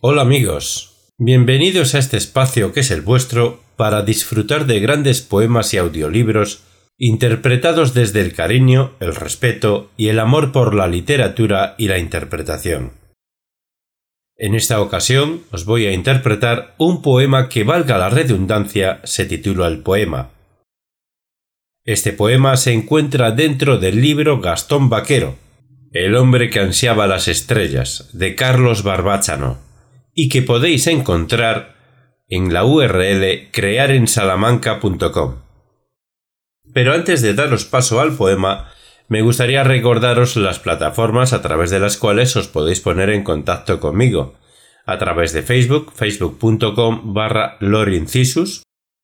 Hola amigos, bienvenidos a este espacio que es el vuestro para disfrutar de grandes poemas y audiolibros interpretados desde el cariño, el respeto y el amor por la literatura y la interpretación. En esta ocasión os voy a interpretar un poema que valga la redundancia se titula el poema. Este poema se encuentra dentro del libro Gastón Vaquero, El hombre que ansiaba las estrellas, de Carlos Barbáchano, y que podéis encontrar en la URL crearensalamanca.com. Pero antes de daros paso al poema, me gustaría recordaros las plataformas a través de las cuales os podéis poner en contacto conmigo. A través de Facebook, facebook.com barra lorincisus,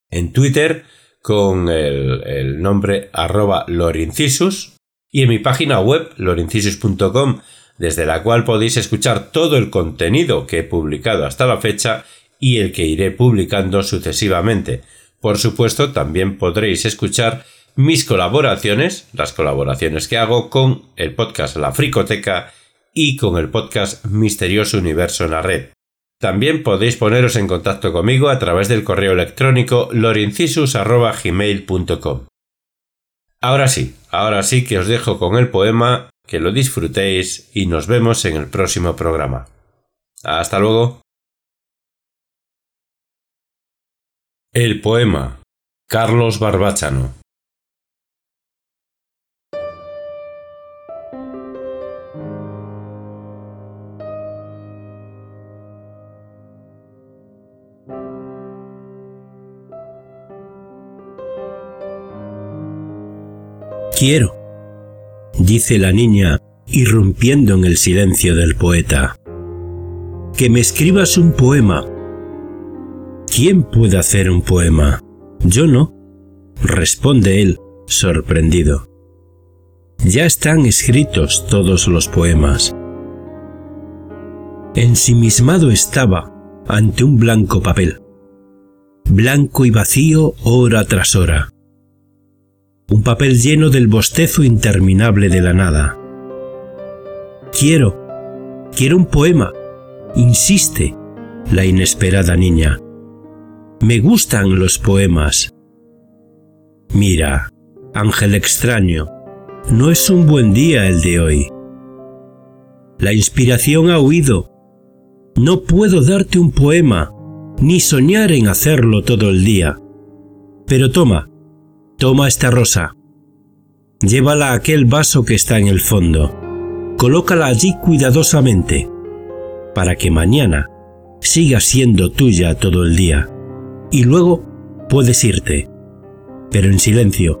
en Twitter con el, el nombre arroba lorincisus y en mi página web lorincisus.com desde la cual podéis escuchar todo el contenido que he publicado hasta la fecha y el que iré publicando sucesivamente. Por supuesto, también podréis escuchar mis colaboraciones, las colaboraciones que hago con el podcast La Fricoteca y con el podcast Misterioso Universo en la Red. También podéis poneros en contacto conmigo a través del correo electrónico lorincisus.gmail.com. Ahora sí, ahora sí que os dejo con el poema, que lo disfrutéis y nos vemos en el próximo programa. Hasta luego. El poema Carlos Barbáchano Quiero, dice la niña, irrumpiendo en el silencio del poeta, que me escribas un poema. ¿Quién puede hacer un poema? Yo no, responde él, sorprendido. Ya están escritos todos los poemas. Ensimismado estaba ante un blanco papel, blanco y vacío hora tras hora un papel lleno del bostezo interminable de la nada. Quiero, quiero un poema, insiste la inesperada niña. Me gustan los poemas. Mira, ángel extraño, no es un buen día el de hoy. La inspiración ha huido. No puedo darte un poema, ni soñar en hacerlo todo el día. Pero toma, Toma esta rosa. Llévala a aquel vaso que está en el fondo. Colócala allí cuidadosamente, para que mañana siga siendo tuya todo el día. Y luego puedes irte, pero en silencio.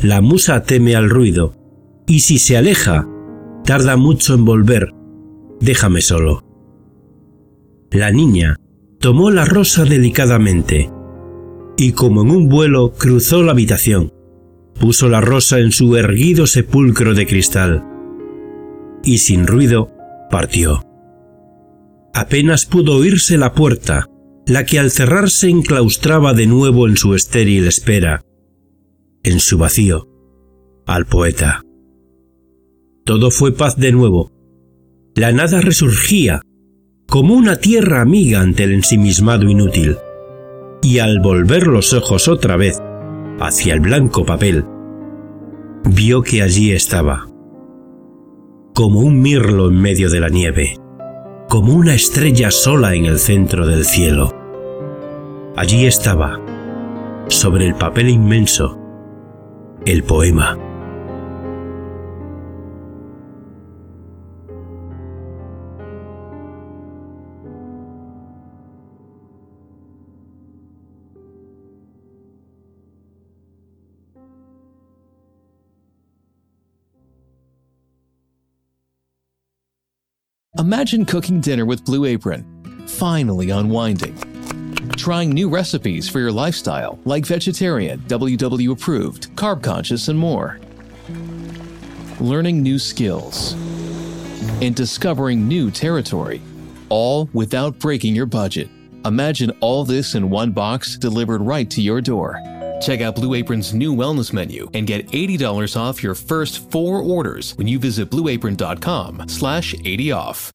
La musa teme al ruido, y si se aleja, tarda mucho en volver. Déjame solo. La niña tomó la rosa delicadamente, y como en un vuelo cruzó la habitación, puso la rosa en su erguido sepulcro de cristal, y sin ruido partió. Apenas pudo oírse la puerta, la que al cerrarse enclaustraba de nuevo en su estéril espera, en su vacío, al poeta. Todo fue paz de nuevo. La nada resurgía, como una tierra amiga ante el ensimismado inútil y al volver los ojos otra vez hacia el blanco papel, vio que allí estaba, como un mirlo en medio de la nieve, como una estrella sola en el centro del cielo. Allí estaba, sobre el papel inmenso, el poema. Imagine cooking dinner with Blue Apron, finally unwinding. Trying new recipes for your lifestyle, like vegetarian, WW approved, carb conscious, and more. Learning new skills and discovering new territory, all without breaking your budget. Imagine all this in one box delivered right to your door. Check out Blue Apron's new wellness menu and get $80 off your first four orders when you visit blueapron.com slash 80 off.